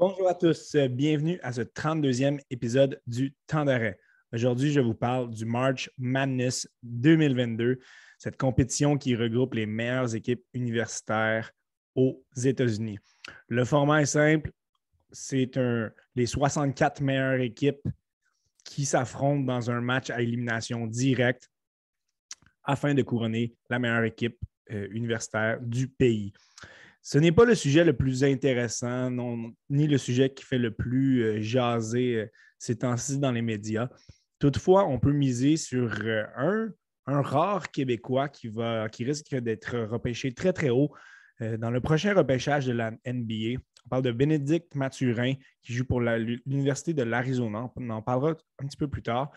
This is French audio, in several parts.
Bonjour à tous, bienvenue à ce 32e épisode du Temps d'arrêt. Aujourd'hui, je vous parle du March Madness 2022, cette compétition qui regroupe les meilleures équipes universitaires aux États-Unis. Le format est simple, c'est les 64 meilleures équipes qui s'affrontent dans un match à élimination directe afin de couronner la meilleure équipe euh, universitaire du pays. Ce n'est pas le sujet le plus intéressant, ni le sujet qui fait le plus euh, jaser euh, ces temps-ci dans les médias. Toutefois, on peut miser sur un, rare Québécois qui, va, qui risque d'être repêché très, très haut dans le prochain repêchage de la NBA. On parle de Bénédicte Mathurin qui joue pour l'Université de l'Arizona. On en parlera un petit peu plus tard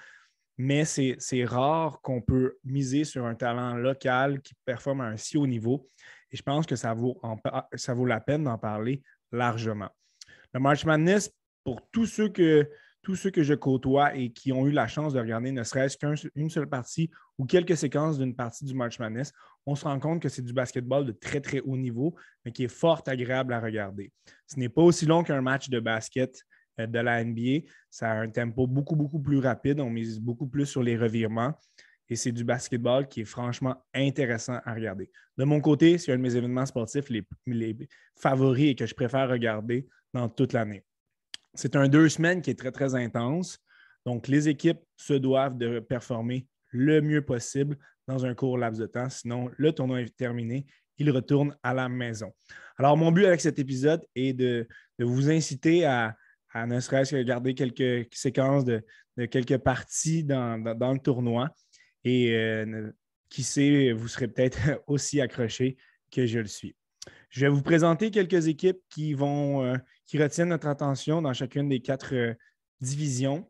mais c'est rare qu'on peut miser sur un talent local qui performe à un si haut niveau. Et je pense que ça vaut, la peine d'en parler largement. Le March Madness, pour tous ceux, que, tous ceux que je côtoie et qui ont eu la chance de regarder ne serait-ce qu'une seule partie ou quelques séquences d'une partie du March Madness, on se rend compte que c'est du basketball de très, très haut niveau, mais qui est fort agréable à regarder. Ce n'est pas aussi long qu'un match de basket euh, de la NBA. Ça a un tempo beaucoup, beaucoup plus rapide. On mise beaucoup plus sur les revirements. Et c'est du basketball qui est franchement intéressant à regarder. De mon côté, c'est un de mes événements sportifs les, favoris et que je préfère regarder dans toute l'année. C'est un deux semaines qui est très, très intense. Donc, les équipes se doivent de performer le mieux possible dans un court laps de temps. Sinon, le tournoi est terminé. Ils retournent à la maison. Alors, mon but avec cet épisode est de vous inciter à, à ne serait-ce que regarder quelques séquences de, quelques parties dans, le tournoi. Et euh, qui sait, vous serez peut-être aussi accroché que je le suis. Je vais vous présenter quelques équipes qui vont euh, qui retiennent notre attention dans chacune des quatre euh, divisions.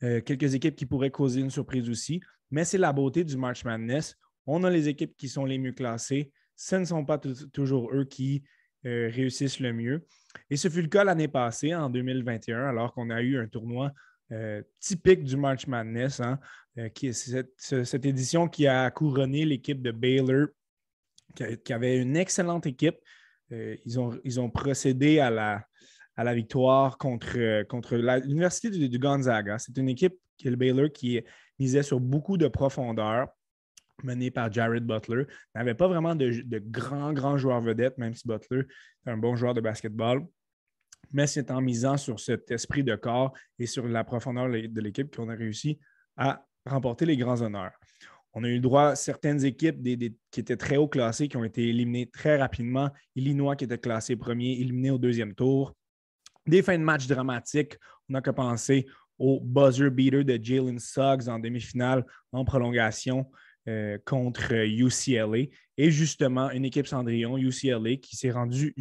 quelques équipes qui pourraient causer une surprise aussi. Mais c'est la beauté du March Madness. On a les équipes qui sont les mieux classées. Ce ne sont pas toujours eux qui réussissent le mieux. Et ce fut le cas l'année passée, en 2021, alors qu'on a eu un tournoi euh, typique du March Madness, hein, euh, cette, édition qui a couronné l'équipe de Baylor, qui, avait une excellente équipe. ils, ont, ils ont procédé à la, victoire contre, l'Université du, Gonzaga. C'est une équipe, qui le Baylor, qui misait sur beaucoup de profondeur mené par Jared Butler. N'avait pas vraiment de, grands, grands joueurs vedettes, même si Butler est un bon joueur de basketball. Mais c'est en misant sur cet esprit de corps et sur la profondeur de l'équipe qu'on a réussi à remporter les grands honneurs. On a eu le droit à certaines équipes qui étaient très haut classées, qui ont été éliminées très rapidement. Illinois qui était classé premier, éliminé au deuxième tour. Des fins de match dramatiques. On n'a qu'à penser au buzzer beater de Jalen Suggs en demi-finale en prolongation. Euh, contre UCLA. Et justement, une équipe Cendrillon, UCLA, qui s'est rendue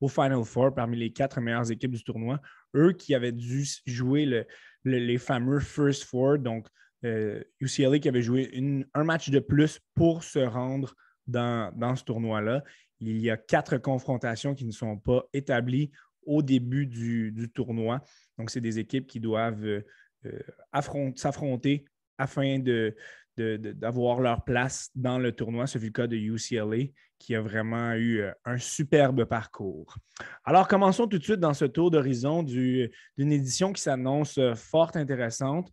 jusqu'au Final Four parmi les quatre meilleures équipes du tournoi. Eux qui avaient dû jouer les fameux First Four, donc UCLA euh, qui avait joué un match de plus pour se rendre dans, ce tournoi-là. Il y a quatre confrontations qui ne sont pas établies au début du, tournoi. Donc, c'est des équipes qui doivent euh, s'affronter afin de, d'avoir leur place dans le tournoi. Ce fut le cas de UCLA qui a vraiment eu euh, un superbe parcours. Alors, commençons tout de suite dans ce tour d'horizon d'une édition qui s'annonce euh, fort intéressante.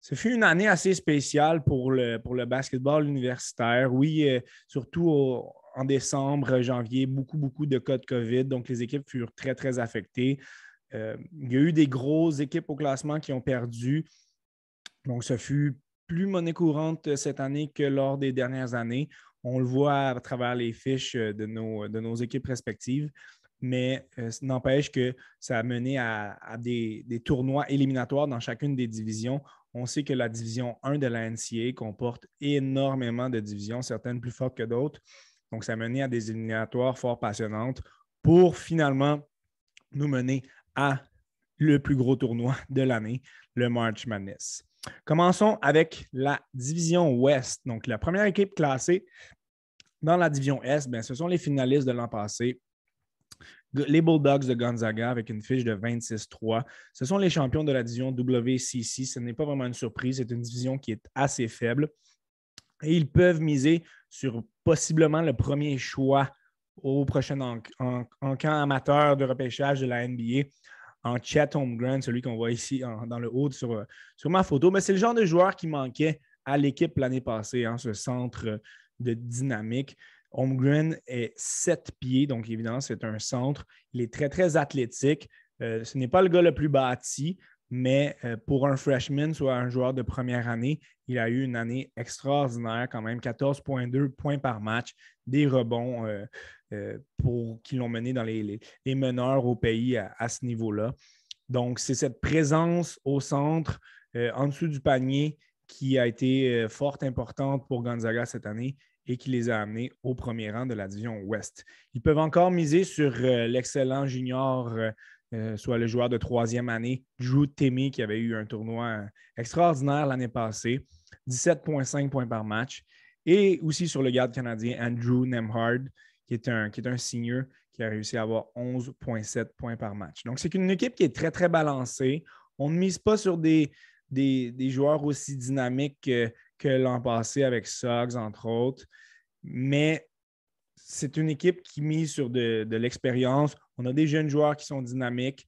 Ce fut une année assez spéciale pour le, pour le basketball universitaire. Oui, euh, surtout en décembre, janvier, beaucoup, beaucoup de cas de COVID. Donc, les équipes furent très, très affectées. il y a eu des grosses équipes au classement qui ont perdu. Donc, ce fut plus monnaie courante euh, cette année que lors des dernières années. On le voit à travers les fiches euh, de nos, de nos équipes respectives, mais euh, n'empêche que ça a mené à, des, tournois éliminatoires dans chacune des divisions. On sait que la division 1 de la NCA comporte énormément de divisions, certaines plus fortes que d'autres. Donc, ça a mené à des éliminatoires fort passionnantes pour finalement nous mener à le plus gros tournoi de l'année, le March Madness. Commençons avec la division Ouest. Donc, la première équipe classée dans la division Est, ben, ce sont les finalistes de l'an passé. Les Bulldogs de Gonzaga avec une fiche de 26-3. Ce sont les champions de la division WCC. Ce n'est pas vraiment une surprise. C'est une division qui est assez faible. Et ils peuvent miser sur possiblement le premier choix au prochain en, camp amateur de repêchage de la NBA en Chet Holmgren, celui qu'on voit ici dans le haut sur, sur ma photo. Mais c'est le genre de joueur qui manquait à l'équipe l'année passée, hein, ce centre de dynamique. Holmgren est 7 pieds, donc évidemment, c'est un centre. Il est très, très athlétique. Euh, ce n'est pas le gars le plus bâti, mais euh, pour un freshman, soit un joueur de première année, il a eu une année extraordinaire quand même, 14,2 points par match, des rebonds euh, pour, qui l'ont mené dans les, meneurs au pays à, ce niveau-là. Donc, c'est cette présence au centre, en dessous du panier, qui a été forte, importante pour Gonzaga cette année et qui les a amenés au premier rang de la division Ouest. Ils peuvent encore miser sur l'excellent junior euh, soit le joueur de troisième année, Drew Timmy, qui avait eu un tournoi extraordinaire l'année passée, 17,5 points par match. Et aussi sur le garde canadien, Andrew Nemhard, qui est un, qui senior, qui a réussi à avoir 11,7 points par match. Donc, c'est une équipe qui est très, très balancée. On ne mise pas sur des, joueurs aussi dynamiques que, que l'an passé avec Suggs, entre autres. Mais c'est une équipe qui mise sur de, l'expérience. On a des jeunes joueurs qui sont dynamiques.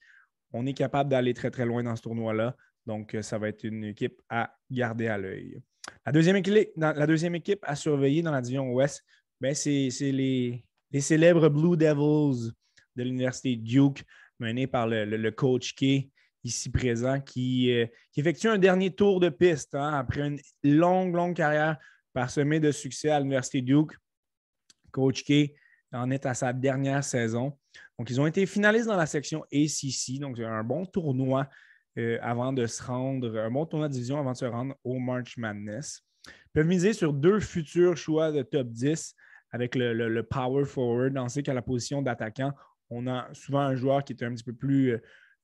On est capable d'aller très, très loin dans ce tournoi-là. Donc, euh, ça va être une équipe à garder à l'œil. La deuxième, équipe, à surveiller dans la division Ouest, ben, c'est les, célèbres Blue Devils de l'Université Duke, menés par le, coach Kay, ici présent, qui, euh, qui, effectue un dernier tour de piste hein, après une longue, longue carrière parsemée de succès à l'Université Duke. Coach K en est à sa dernière saison. Donc, ils ont été finalistes dans la section ACC. Donc, un bon tournoi euh, avant de se rendre, un bon tournoi de division avant de se rendre au March Madness. Ils peuvent miser sur deux futurs choix de top 10 avec le, power forward. On sait qu'à la position d'attaquant, on a souvent un joueur qui est un petit peu plus euh,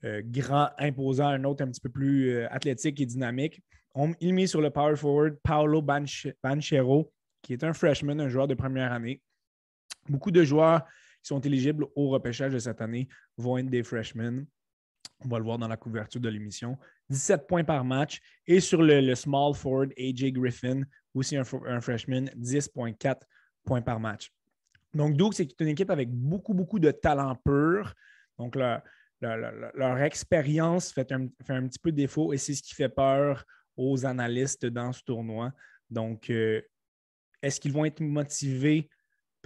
euh, grand, imposant, un autre un petit peu plus athlétique et dynamique. On, il sur le power forward Paolo Banchero, qui est un freshman, un joueur de première année. Beaucoup de joueurs qui sont éligibles au repêchage de cette année vont être des freshmen. On va le voir dans la couverture de l'émission. 17 points par match. Et sur le, small forward, AJ Griffin, aussi un, freshman, 10,4 points par match. Donc, Duke, c'est une équipe avec beaucoup, beaucoup de talent pur. Donc, leur, expérience fait un, petit peu défaut et c'est ce qui fait peur aux analystes dans ce tournoi. Donc, euh, est-ce qu'ils vont être motivés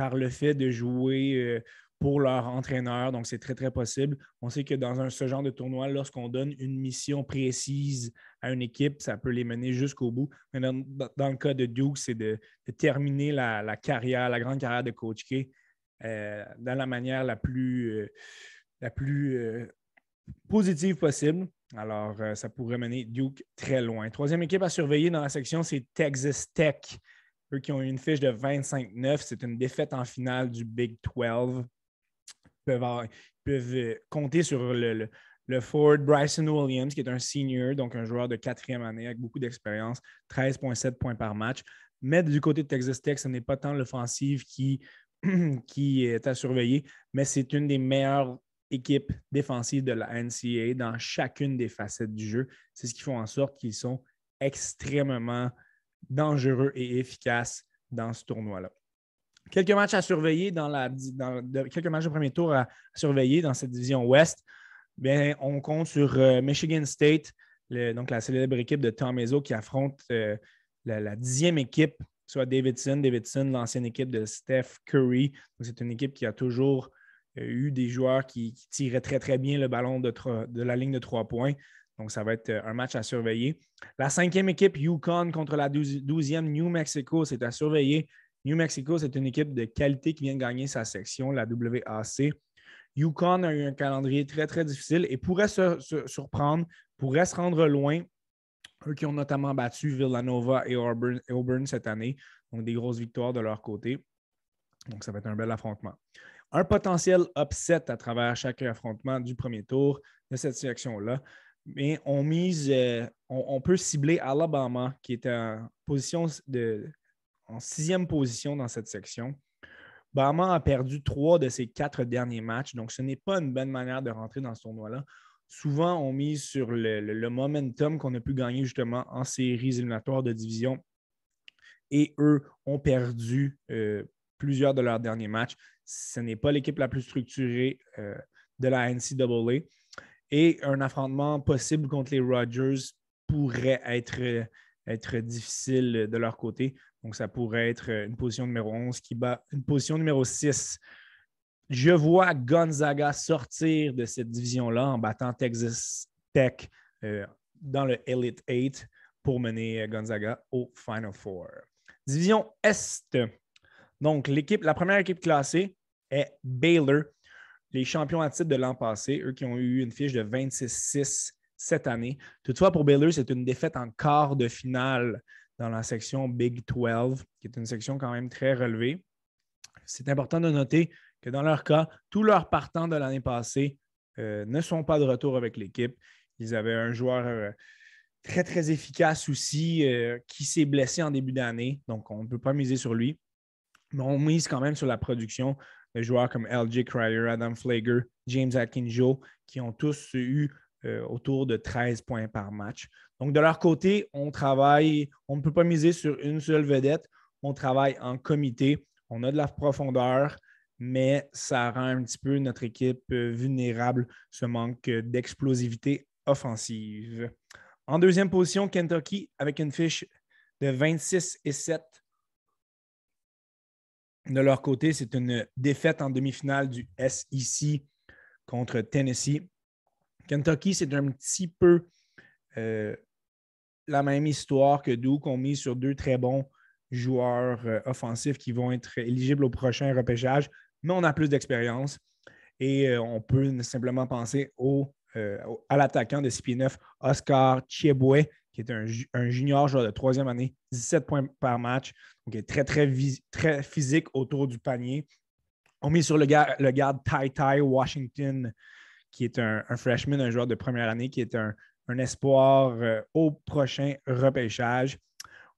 par le fait de jouer euh, pour leur entraîneur. Donc, c'est très, très possible. On sait que dans ce genre de tournoi, lorsqu'on donne une mission précise à une équipe, ça peut les mener jusqu'au bout. Mais dans, le cas de Duke, c'est de, terminer la, carrière, la grande carrière de Coach K euh, dans la manière la plus, euh, la plus positive possible. Alors, ça pourrait mener Duke très loin. Troisième équipe à surveiller dans la section, c'est Texas Tech. Eux qui ont eu une fiche de 25-9, c'est une défaite en finale du Big 12. Ils peuvent, euh, compter sur le, Ford Bryson Williams, qui est un senior, donc un joueur de quatrième année avec beaucoup d'expérience, 13,7 points par match. Mais du côté de Texas Tech, ce n'est pas tant l'offensive qui, qui est à surveiller, mais c'est une des meilleures équipes défensives de la NCAA dans chacune des facettes du jeu. C'est ce qui fait en sorte qu'ils sont extrêmement dangereux et efficace dans ce tournoi-là. Quelques matchs à surveiller dans la quelques matchs de premier tour à, surveiller dans cette division Ouest. On compte sur euh, Michigan State, donc la célèbre équipe de Tom Izzo qui affronte euh, la, dixième équipe, soit Davidson. Davidson, l'ancienne équipe de Steph Curry. C'est une équipe qui a toujours euh, eu des joueurs qui, tiraient très, très bien le ballon de, de la ligne de trois points. Donc, ça va être euh, un match à surveiller. La cinquième équipe, Yukon contre la douzième New Mexico, c'est à surveiller. New Mexico, c'est une équipe de qualité qui vient de gagner sa section, la WAC. Yukon a eu un calendrier très, très difficile et pourrait se, surprendre, pourrait se rendre loin. Eux qui ont notamment battu Villanova et Auburn, Auburn cette année. Donc, des grosses victoires de leur côté. Donc, ça va être un bel affrontement. Un potentiel upset à travers chaque affrontement du premier tour de cette section-là mais on mise, euh, on, peut cibler Alabama, qui est en position de, en sixième position dans cette section. Alabama a perdu trois de ses quatre derniers matchs, donc ce n'est pas une bonne manière de rentrer dans ce tournoi-là. Souvent, on mise sur le, momentum qu'on a pu gagner justement en séries éliminatoires de division. Et eux ont perdu euh, plusieurs de leurs derniers matchs. Ce n'est pas l'équipe la plus structurée euh, de la NCAA. Et un affrontement possible contre les Rogers pourrait être, être difficile de leur côté. Donc, ça pourrait être une position numéro 11 qui bat une position numéro 6. Je vois Gonzaga sortir de cette division-là en battant Texas Tech euh, dans le Elite 8 pour mener Gonzaga au Final Four. Division Est. Donc, l'équipe, la première équipe classée est Baylor, les champions à titre de l'an passé, eux qui ont eu une fiche de 26-6 cette année. Toutefois, pour Baylor, c'est une défaite en quart de finale dans la section Big 12, qui est une section quand même très relevée. C'est important de noter que dans leur cas, tous leurs partants de l'année passée euh, ne sont pas de retour avec l'équipe. Ils avaient un joueur euh, très, très efficace aussi euh, qui s'est blessé en début d'année, donc on ne peut pas miser sur lui. Mais on mise quand même sur la production de joueurs comme LJ Cryer, Adam Flager, James Atkinjo, qui ont tous eu autour de 13 points par match. Donc, de leur côté, on travaille, on ne peut pas miser sur une seule vedette, on travaille en comité, on a de la profondeur, mais ça rend un petit peu notre équipe euh, vulnérable, ce manque d'explosivité offensive. En deuxième position, Kentucky avec une fiche de 26 et 7. De leur côté, c'est une défaite en demi-finale du SEC contre Tennessee. Kentucky, c'est un petit peu euh, la même histoire que Duke. On mise sur deux très bons joueurs euh, offensifs qui vont être éligibles au prochain repêchage mais on a plus d'expérience et euh, on peut simplement penser à l'attaquant de CP9, Oscar Chieboué, qui est un, junior joueur de troisième année, 17 points par match, donc est très, très, physique autour du panier. On met sur le, le garde Tai Tai Washington, qui est un, freshman, un joueur de première année, qui est un, espoir euh, au prochain repêchage.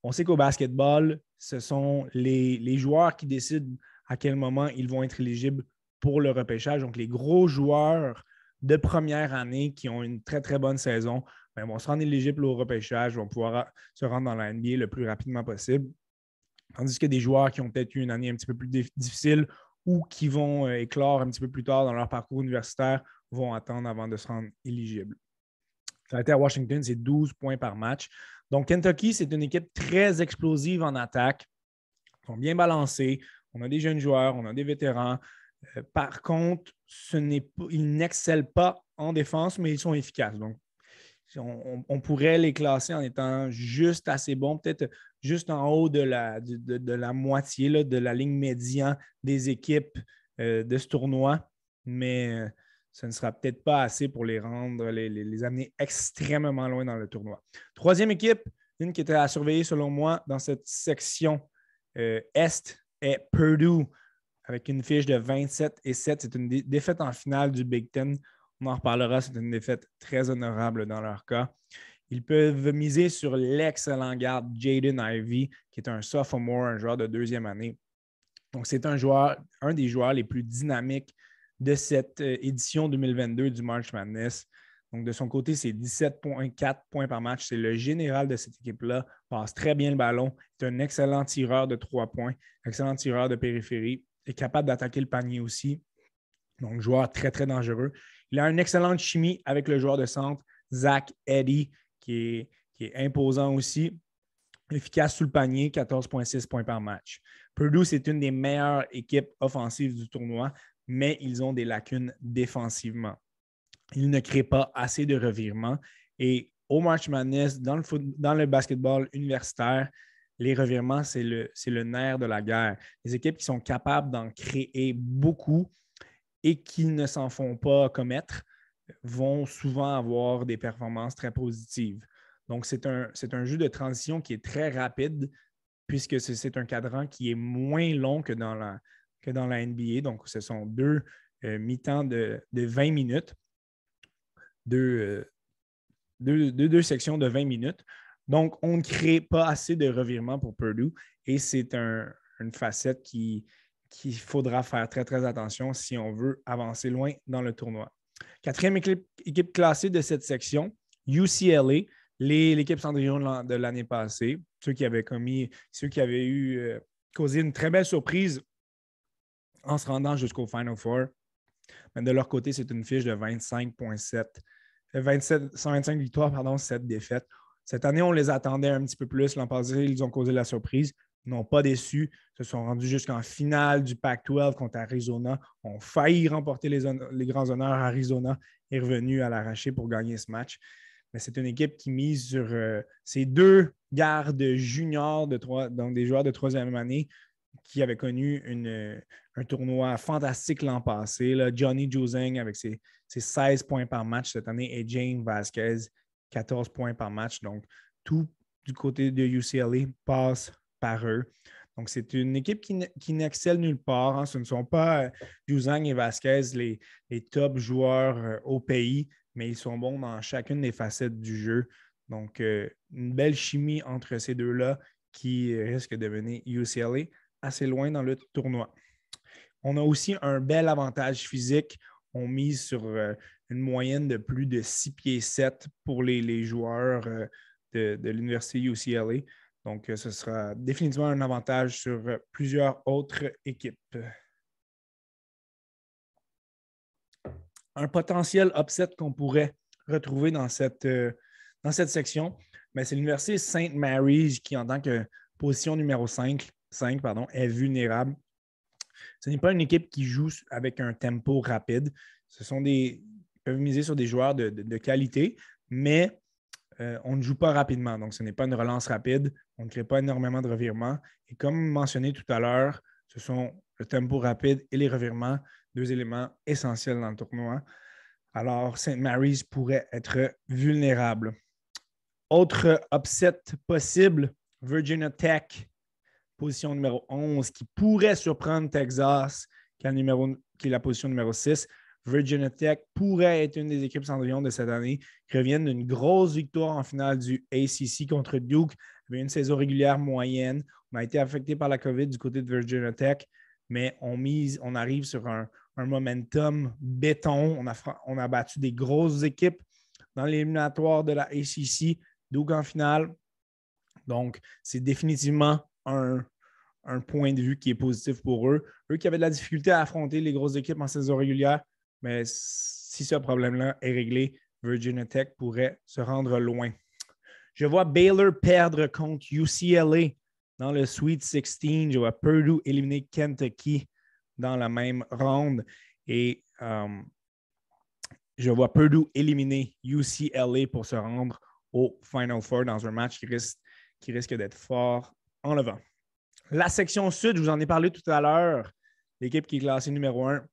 On sait qu'au basketball, ce sont les, les, joueurs qui décident à quel moment ils vont être éligibles pour le repêchage. Donc, les gros joueurs de première année qui ont une très, très bonne saison ben, vont se rendre éligibles au repêchage, vont pouvoir se rendre dans la NBA le plus rapidement possible. Tandis que des joueurs qui ont peut-être eu une année un petit peu plus difficile ou qui vont euh, éclore un petit peu plus tard dans leur parcours universitaire vont attendre avant de se rendre éligibles. Ça a été à Washington, c'est 12 points par match. Donc, Kentucky, c'est une équipe très explosive en attaque. Ils sont bien balancés on a des jeunes joueurs, on a des vétérans. Euh, par contre, ils n'excellent pas en défense, mais ils sont efficaces. Donc, on, pourrait les classer en étant juste assez bons, peut-être juste en haut de la, moitié de la ligne médiane des équipes euh, de ce tournoi, mais euh, ce ne sera peut-être pas assez pour les rendre, les, les, amener extrêmement loin dans le tournoi. Troisième équipe, une qui était à surveiller selon moi dans cette section Est est Purdue avec une fiche de 27 et 7. C'est une défaite en finale du Big Ten. On en reparlera. C'est une défaite très honorable dans leur cas. Ils peuvent miser sur l'excellent garde Jaden Ivey, qui est un sophomore, un joueur de deuxième année. Donc, c'est un joueur, un des joueurs les plus dynamiques de cette euh, édition 2022 du March Madness. Donc, de son côté, c'est 17,4 points par match. C'est le général de cette équipe-là. Passe très bien le ballon. C'est un excellent tireur de trois points, excellent tireur de périphérie. Est capable d'attaquer le panier aussi. Donc, joueur très, très dangereux. Il a une excellente chimie avec le joueur de centre, Zach Eddy, qui est, imposant aussi. Efficace sous le panier, 14,6 points par match. Purdue, c'est une des meilleures équipes offensives du tournoi, mais ils ont des lacunes défensivement il ne crée pas assez de revirements. Et au March Madness, dans le, dans le basketball universitaire, les revirements, c'est le nerf de la guerre. Les équipes qui sont capables d'en créer beaucoup et qui ne s'en font pas commettre vont souvent avoir des performances très positives. Donc, c'est un, un jeu de transition qui est très rapide puisque c'est un cadran qui est moins long que dans la, que dans la NBA. Donc, ce sont deux euh, mi-temps de, de 20 minutes. Euh, deux, deux, sections de 20 minutes. Donc, on ne crée pas assez de revirements pour Purdue et c'est une facette qu'il qui faudra faire très, très attention si on veut avancer loin dans le tournoi. Quatrième équipe, classée de cette section, UCLA, l'équipe Cendrillon de l'année passée, ceux qui avaient commis, ceux qui avaient eu euh, causé une très belle surprise en se rendant jusqu'au Final Four. Mais de leur côté, c'est une fiche de 25,7. 27, 125 victoires, pardon, 7 défaites. Cette année, on les attendait un petit peu plus. L'an passé, ils ont causé la surprise. N'ont pas déçu. Se sont rendus jusqu'en finale du Pac-12 contre Arizona. ont failli remporter les, grands honneurs. Arizona est revenu à l'arraché pour gagner ce match. Mais c'est une équipe qui mise sur euh, ces deux gardes juniors, de trois, donc des joueurs de troisième année, qui avaient connu une, un tournoi fantastique l'an passé. Johnny Juzeng avec ses, 16 points par match cette année et James Vasquez, 14 points par match. Donc, tout du côté de UCLA passe par eux. Donc, c'est une équipe qui, n'excelle nulle part. Hein. Ce ne sont pas euh, et Vasquez les, les top joueurs euh, au pays, mais ils sont bons dans chacune des facettes du jeu. Donc, euh, une belle chimie entre ces deux-là qui risque de mener UCLA assez loin dans le tournoi. On a aussi un bel avantage physique. On mise sur une moyenne de plus de 6 pieds 7 pour les, joueurs euh, de, l'Université UCLA. Donc, euh, ce sera définitivement un avantage sur plusieurs autres équipes. Un potentiel upset qu'on pourrait retrouver dans cette, dans cette section, c'est l'Université St. Mary's qui, en tant que position numéro 5, 5 pardon, est vulnérable. Ce n'est pas une équipe qui joue avec un tempo rapide. Ce sont des. Ils peuvent miser sur des joueurs de, qualité, mais euh, on ne joue pas rapidement. Donc, ce n'est pas une relance rapide. On ne crée pas énormément de revirements. Et comme mentionné tout à l'heure, ce sont le tempo rapide et les revirements, deux éléments essentiels dans le tournoi. Alors, St. Mary's pourrait être vulnérable. Autre upset possible, Virginia Tech position numéro 11, qui pourrait surprendre Texas, qui est, qui est la position numéro 6. Virginia Tech pourrait être une des équipes Cendrillon de cette année, qui reviennent d'une grosse victoire en finale du ACC contre Duke, avait une saison régulière moyenne. On a été affecté par la COVID du côté de Virginia Tech, mais on, mise, on arrive sur un, momentum béton. On a, on a battu des grosses équipes dans l'éliminatoire de la ACC, Duke en finale. Donc, c'est définitivement un, un point de vue qui est positif pour eux. Eux qui avaient de la difficulté à affronter les grosses équipes en saison régulière, mais si ce problème-là est réglé, Virginia Tech pourrait se rendre loin. Je vois Baylor perdre contre UCLA dans le Sweet 16. Je vois Purdue éliminer Kentucky dans la même ronde. Et euh, je vois Purdue éliminer UCLA pour se rendre au Final Four dans un match qui risque, qui risque d'être fort en levant. La section sud, je vous en ai parlé tout à l'heure. L'équipe qui est classée numéro un,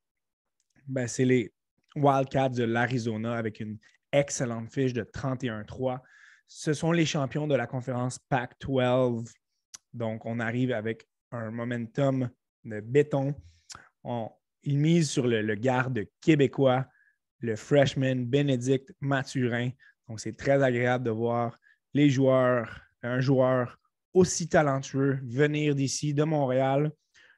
ben, c'est les Wildcats de l'Arizona avec une excellente fiche de 31-3. Ce sont les champions de la conférence Pac-12. Donc, on arrive avec un momentum de béton. On, ils misent sur le, garde québécois, le freshman Bénédicte Mathurin. Donc, c'est très agréable de voir les joueurs, un joueur aussi talentueux venir d'ici, de Montréal,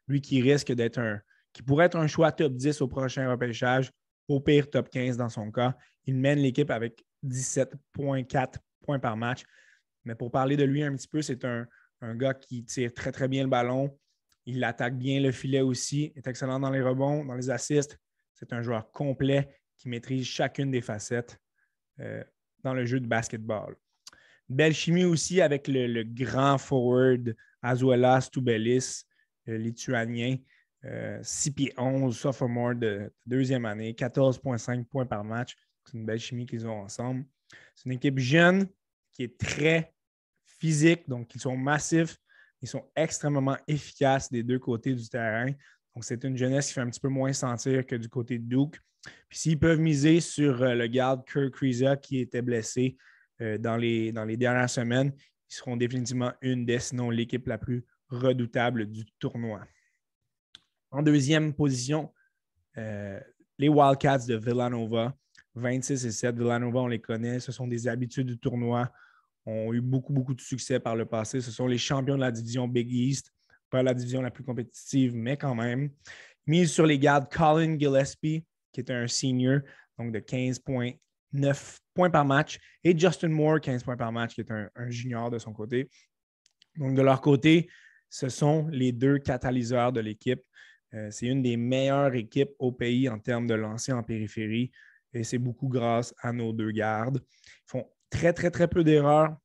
lui qui risque d'être un, qui pourrait être un choix top 10 au prochain repêchage, au pire top 15 dans son cas. Il mène l'équipe avec 17,4 points par match. Mais pour parler de lui un petit peu, c'est un, gars qui tire très, très bien le ballon. Il attaque bien le filet aussi, est excellent dans les rebonds, dans les assists. C'est un joueur complet qui maîtrise chacune des facettes euh, dans le jeu de basketball. Belle chimie aussi avec le, grand forward Azuela Stoubelis, le lituanien. 6 euh, pieds 11, sophomore de deuxième année, 14,5 points par match. C'est une belle chimie qu'ils ont ensemble. C'est une équipe jeune qui est très physique, donc ils sont massifs, ils sont extrêmement efficaces des deux côtés du terrain. Donc, c'est une jeunesse qui fait un petit peu moins sentir que du côté de Duke. Puis s'ils peuvent miser sur euh, le garde Kirk Kriza qui était blessé, euh, dans, les, dans les dernières semaines, ils seront définitivement une des, sinon l'équipe la plus redoutable du tournoi. En deuxième position, euh, les Wildcats de Villanova, 26 et 7. Villanova, on les connaît, ce sont des habitudes du tournoi, ont eu beaucoup, beaucoup de succès par le passé. Ce sont les champions de la division Big East, pas la division la plus compétitive, mais quand même. Mise sur les gardes Colin Gillespie, qui est un senior, donc de 15 points 9 points par match, et Justin Moore, 15 points par match, qui est un, junior de son côté. Donc, de leur côté, ce sont les deux catalyseurs de l'équipe. Euh, c'est une des meilleures équipes au pays en termes de lancer en périphérie et c'est beaucoup grâce à nos deux gardes. Ils font très, très, très peu d'erreurs.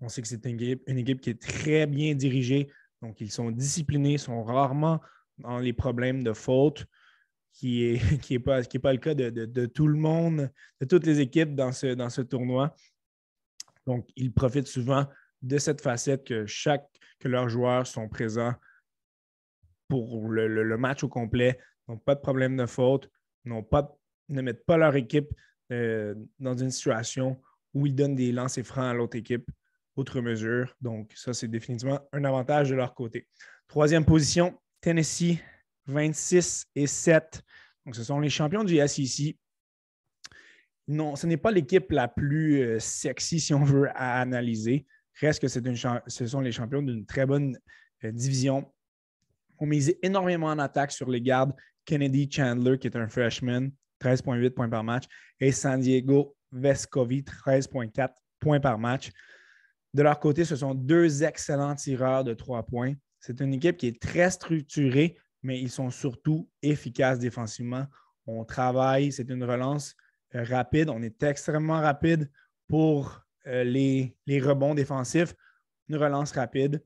On sait que c'est une équipe, qui est très bien dirigée, donc ils sont disciplinés, sont rarement dans les problèmes de faute, qui n'est qui est pas, pas le cas de, tout le monde, de toutes les équipes dans ce, dans ce tournoi. Donc, ils profitent souvent de cette facette que chaque que leurs joueurs sont présents pour le, match au complet, n'ont pas de problème de faute, pas, ne mettent pas leur équipe euh, dans une situation où ils donnent des lancers francs à l'autre équipe, outre mesure. Donc, ça, c'est définitivement un avantage de leur côté. Troisième position, Tennessee, 26 et 7. Donc, ce sont les champions du SEC. Non, ce n'est pas l'équipe la plus euh, sexy, si on veut, analyser. Reste que ce sont les champions d'une très bonne euh, division. On mise énormément en attaque sur les gardes. Kennedy Chandler, qui est un freshman, 13,8 points par match, et San Diego Vescovi, 13,4 points par match. De leur côté, ce sont deux excellents tireurs de trois points. C'est une équipe qui est très structurée, mais ils sont surtout efficaces défensivement. On travaille, c'est une relance euh, rapide. On est extrêmement rapide pour euh, les, rebonds défensifs. Une relance rapide,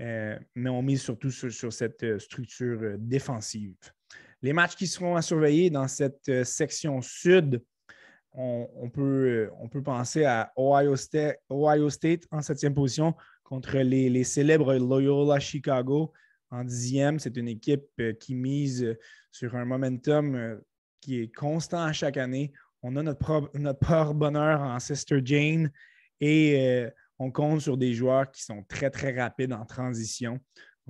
euh, mais on mise surtout sur, cette structure défensive. Les matchs qui seront à surveiller dans cette section sud, on, peut, penser à Ohio State, en septième position contre les, célèbres Loyola Chicago en dixième. C'est une équipe euh, qui mise sur un momentum euh, qui est constant à chaque année. On a notre propre, bonheur en Sister Jane et euh, on compte sur des joueurs qui sont très, très rapides en transition.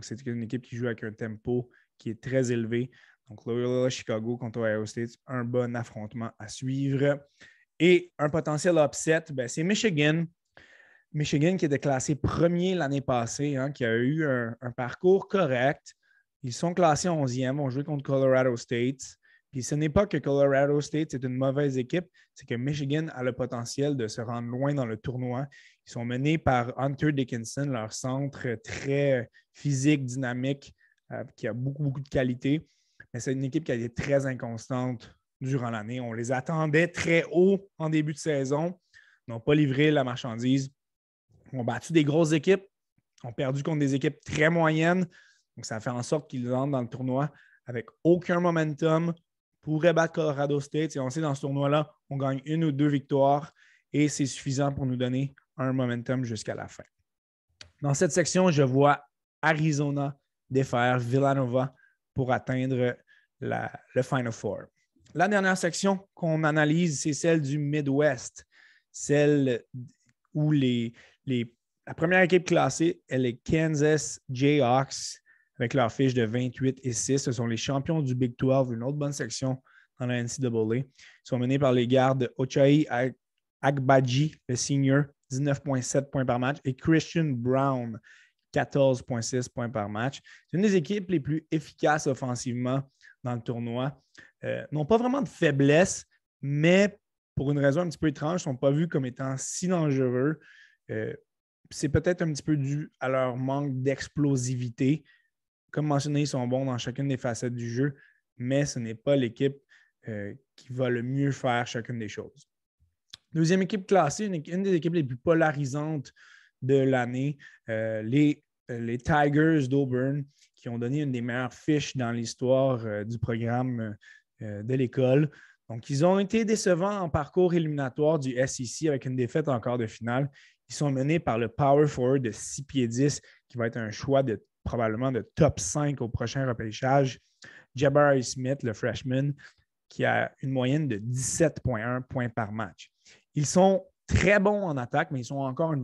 C'est une équipe qui joue avec un tempo qui est très élevé. Donc, Loyola Chicago contre Ohio State, un bon affrontement à suivre. Et un potentiel upset, ben, c'est Michigan Michigan qui était classé premier l'année passée, hein, qui a eu un, parcours correct. Ils sont classés 11e, ont joué contre Colorado State. Puis ce n'est pas que Colorado State est une mauvaise équipe, c'est que Michigan a le potentiel de se rendre loin dans le tournoi. Ils sont menés par Hunter Dickinson, leur centre très physique, dynamique, euh, qui a beaucoup, beaucoup de qualité. Mais c'est une équipe qui a été très inconstante durant l'année. On les attendait très haut en début de saison, n'ont pas livré la marchandise ont battu des grosses équipes, ont perdu contre des équipes très moyennes. Donc, ça fait en sorte qu'ils entrent dans le tournoi avec aucun momentum, pourraient battre Colorado State. Et on sait dans ce tournoi-là, on gagne une ou deux victoires et c'est suffisant pour nous donner un momentum jusqu'à la fin. Dans cette section, je vois Arizona défaire Villanova pour atteindre le Final Four. La dernière section qu'on analyse, c'est celle du Midwest, celle où les, la première équipe classée, est Kansas Jayhawks avec leur fiche de 28 et 6. Ce sont les champions du Big 12, une autre bonne section dans la NCAA. Ils sont menés par les gardes Ochai Agbaji, le senior, 19,7 points par match, et Christian Brown, 14,6 points par match. C'est une des équipes les plus efficaces offensivement dans le tournoi. Euh, n'ont pas vraiment de faiblesse, mais pour une raison un petit peu étrange, ne sont pas vus comme étant si dangereux. Euh, c'est peut-être un petit peu dû à leur manque d'explosivité. Comme mentionné, ils sont bons dans chacune des facettes du jeu, mais ce n'est pas l'équipe euh, qui va le mieux faire chacune des choses. Deuxième équipe classée, une, des équipes les plus polarisantes de l'année, euh, les, les, Tigers d'Auburn, qui ont donné une des meilleures fiches dans l'histoire du programme de l'école. Donc, ils ont été décevants en parcours éliminatoire du SEC avec une défaite en quart de finale. Ils sont menés par le Power Forward de 6 pieds 10, qui va être un choix de probablement de top 5 au prochain repêchage. Jabari Smith, le freshman, qui a une moyenne de 17,1 points par match. Ils sont très bons en attaque, mais ils sont encore,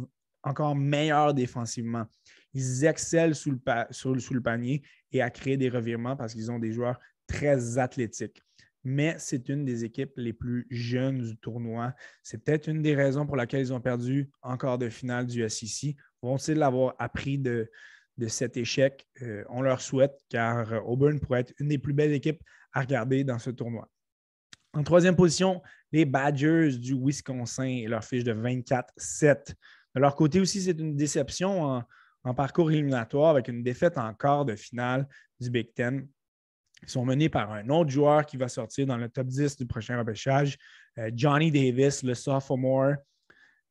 encore meilleurs défensivement. Ils excellent sous le, panier et à créer des revirements parce qu'ils ont des joueurs très athlétiques mais c'est une des équipes les plus jeunes du tournoi. C'est peut-être une des raisons pour laquelle ils ont perdu encore de finale du SEC. Vont-ils l'avoir appris de, cet échec? Euh, on leur souhaite, car Auburn pourrait être une des plus belles équipes à regarder dans ce tournoi. En troisième position, les Badgers du Wisconsin et leur fiche de 24-7. De leur côté aussi, c'est une déception en, parcours éliminatoire avec une défaite en quart de finale du Big Ten Ils sont menés par un autre joueur qui va sortir dans le top 10 du prochain repêchage, euh, Johnny Davis, le sophomore,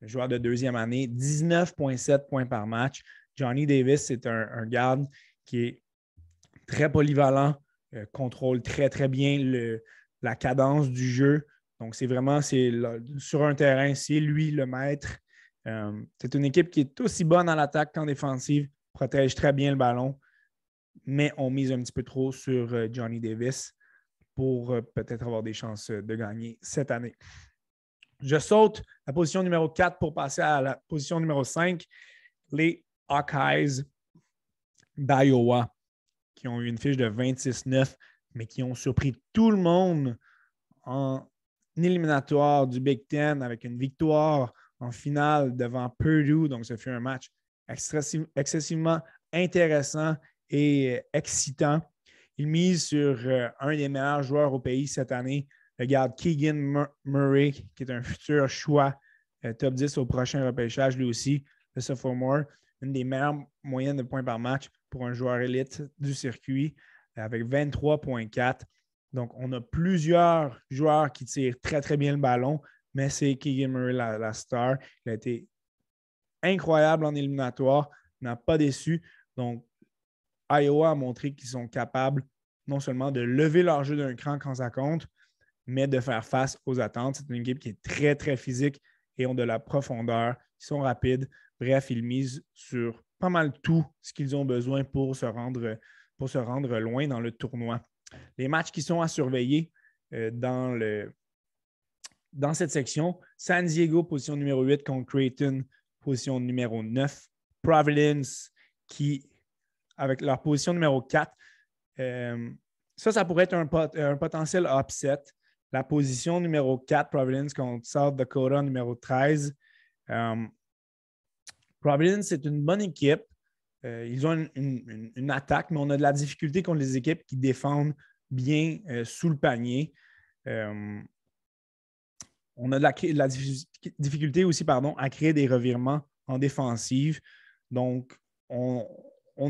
joueur de deuxième année, 19,7 points par match. Johnny Davis, c'est un, garde qui est très polyvalent, euh, contrôle très, très bien la cadence du jeu. Donc, c'est vraiment sur un terrain, c'est lui le maître. Euh, c'est une équipe qui est aussi bonne en attaque qu'en défensive, protège très bien le ballon, mais on mise un petit peu trop sur euh, Johnny Davis pour peut-être avoir des chances de gagner cette année. Je saute la position numéro 4 pour passer à la position numéro 5. Les Hawkeyes d'Iowa, qui ont eu une fiche de 26-9, mais qui ont surpris tout le monde en éliminatoire du Big Ten avec une victoire en finale devant Purdue. Donc, ce fut un match excessivement intéressant et excitant. Il mise sur euh, un des meilleurs joueurs au pays cette année, le garde Keegan Murray, qui est un futur choix euh, top 10 au prochain repêchage, lui aussi, le sophomore une des meilleures moyennes de points par match pour un joueur élite du circuit avec 23,4. Donc, on a plusieurs joueurs qui tirent très, très bien le ballon, mais c'est Keegan Murray la, star. Il a été incroyable en éliminatoire, n'a pas déçu. Donc, Iowa a montré qu'ils sont capables non seulement de lever leur jeu d'un cran quand ça compte, mais de faire face aux attentes. C'est une équipe qui est très, très physique et ont de la profondeur. Ils sont rapides. Bref, ils misent sur pas mal tout ce qu'ils ont besoin pour se rendre loin dans le tournoi. Les matchs qui sont à surveiller euh, dans, le, cette section, San Diego, position numéro 8 contre Creighton, position numéro 9. Providence, qui, avec leur position numéro 4, euh, ça, ça pourrait être un, un, potentiel upset. La position numéro 4, Providence contre South Dakota, numéro 13. Providence, c'est une bonne équipe. Euh, ils ont une, attaque, mais on a de la difficulté contre les équipes qui défendent bien euh, sous le panier. Euh, on a de la, difficulté aussi pardon, à créer des revirements en défensive. Donc, on,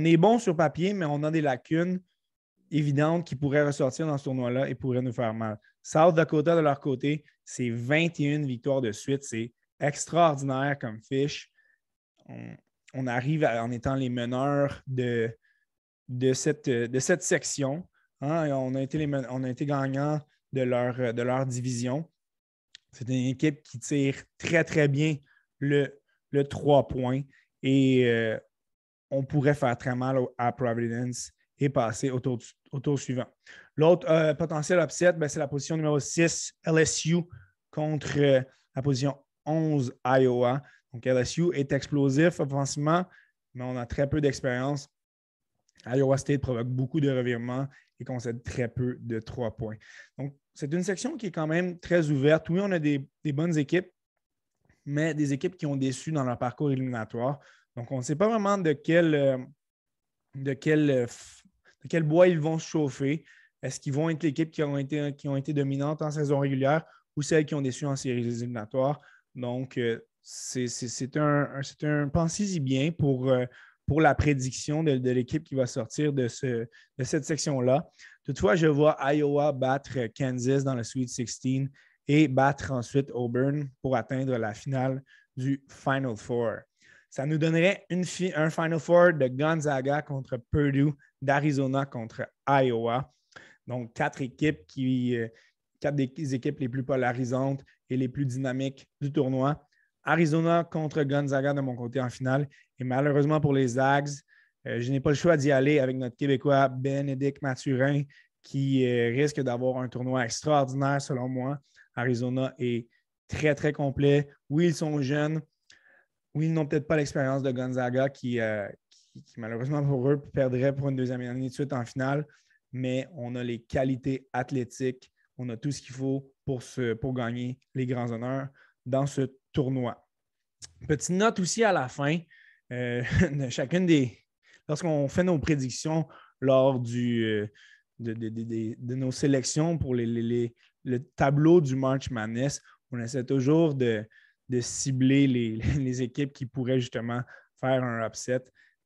est bon sur papier, mais on a des lacunes évidentes qui pourraient ressortir dans ce tournoi-là et pourraient nous faire mal. South Dakota, de leur côté, c'est 21 victoires de suite. C'est extraordinaire comme fiche arrive en étant les meneurs de, cette, section. Hein, on, a été on gagnants de leur, division. C'est une équipe qui tire très, très bien le, le 3 points et euh, on pourrait faire très mal à Providence et passer au tour, suivant. L'autre euh, potentiel upset, ben, c'est la position numéro 6, LSU, contre euh, la position 11, Iowa. Donc, LSU est explosif offensivement, mais on a très peu d'expérience. Iowa State provoque beaucoup de revirements et concède très peu de trois points. Donc, c'est une section qui est quand même très ouverte. Oui, on a des, bonnes équipes, mais des équipes qui ont déçu dans leur parcours éliminatoire. Donc, on ne sait pas vraiment de quel, euh, euh, de quel bois ils vont se chauffer. Est-ce qu'ils vont être l'équipe qui, ont été, qui été dominantes en saison régulière ou celles qui ont déçu en séries éliminatoires? Donc, euh, c'est un, pensez-y bien pour, euh, la prédiction de, l'équipe qui va sortir de, ce, de cette section-là. Toutefois, je vois Iowa battre Kansas dans le Sweet 16 et battre ensuite Auburn pour atteindre la finale du Final Four. Ça nous donnerait un Final Four de Gonzaga contre Purdue, d'Arizona contre Iowa. Donc, quatre équipes qui, euh, quatre des équipes les plus polarisantes et les plus dynamiques du tournoi. Arizona contre Gonzaga de mon côté en finale. Et malheureusement pour les Zags, euh, je n'ai pas le choix d'y aller avec notre Québécois Bénédicte Mathurin qui euh, risque d'avoir un tournoi extraordinaire selon moi. Arizona est très, très complet. Oui, ils sont jeunes. Oui, ils n'ont peut-être pas l'expérience de Gonzaga qui, euh, malheureusement pour eux, perdrait pour une deuxième année de suite en finale. Mais on a les qualités athlétiques. On a tout ce qu'il faut pour, pour gagner les grands honneurs dans ce tournoi. Petite note aussi à la fin euh, chacune des. Lorsqu'on fait nos prédictions lors du, euh, de, nos sélections pour le tableau du March Madness, on essaie toujours de, cibler les, équipes qui pourraient justement faire un upset.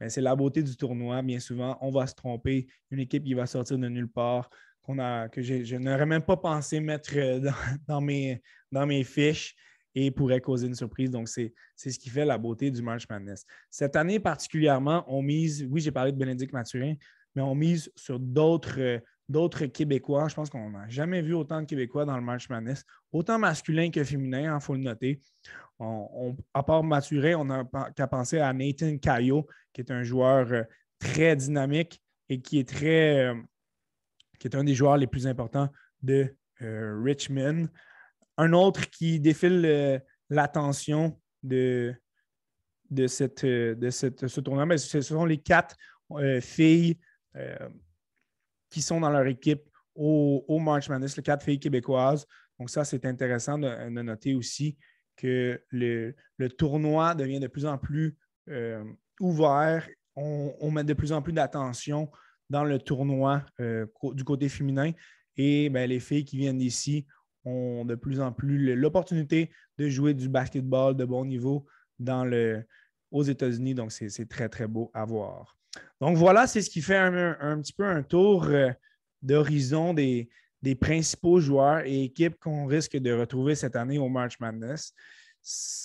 c'est la beauté du tournoi. Bien souvent, on va se tromper. Une équipe qui va sortir de nulle part, a, que je n'aurais même pas pensé mettre euh, dans mes fiches et pourrait causer une surprise. Donc, c'est ce qui fait la beauté du March Madness. Cette année particulièrement, on mise, oui, j'ai parlé de Bénédicte Mathurin, mais on mise sur d'autres euh, Québécois. Je pense qu'on n'a jamais vu autant de Québécois dans le March Madness, autant masculin que féminin, il hein, faut le noter. à part Mathurin, on n'a qu'à penser à Nathan Caillot, qui est un joueur euh, très dynamique et qui est très euh, qui est un des joueurs les plus importants de Richmond. Un autre qui défile l'attention de, de, cette, de cette, ce tournoi, mais ce sont les quatre filles euh, qui sont dans leur équipe au, March Madness, les quatre filles québécoises. Donc, ça, c'est intéressant de, noter aussi que le, tournoi devient de plus en plus euh, ouvert. On, met de plus en plus d'attention dans le tournoi euh, du côté féminin. Et ben, les filles qui viennent d'ici ont de plus en plus l'opportunité de jouer du basketball de bon niveau dans le, aux États-Unis. Donc, c'est très, très beau à voir. Donc voilà, c'est ce qui fait un, petit peu un tour euh, d'horizon des, principaux joueurs et équipes qu'on risque de retrouver cette année au March Madness.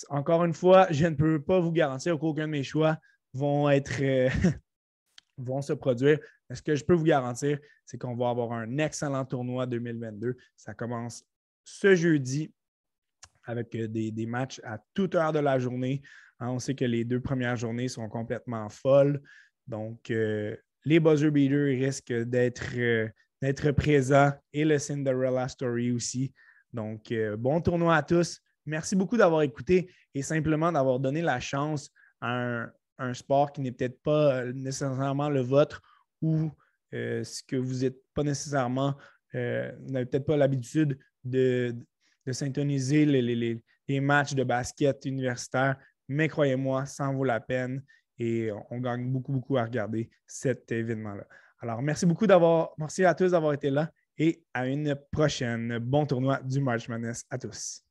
Encore une fois, je ne peux pas vous garantir qu'aucun de mes choix vont être euh, vont se produire. Mais ce que je peux vous garantir, c'est qu'on va avoir un excellent tournoi 2022. Ça commence ce jeudi avec euh, des, matchs à toute heure de la journée. Hein, on sait que les deux premières journées sont complètement folles. Donc, euh, les buzzer beaters risquent euh, d'être présents et le Cinderella Story aussi. Donc, bon tournoi à tous. Merci beaucoup d'avoir écouté et simplement d'avoir donné la chance à un, sport qui n'est peut-être pas nécessairement le vôtre ou ce que vous n'êtes pas nécessairement, n'avez peut-être pas l'habitude de, de, syntoniser les, les matchs de basket universitaire. Mais croyez-moi, ça en vaut la peine et on gagne beaucoup, beaucoup à regarder cet événement-là. Alors, merci beaucoup d'avoir, merci à tous d'avoir été là et à une prochaine. Bon tournoi du March Madness à tous.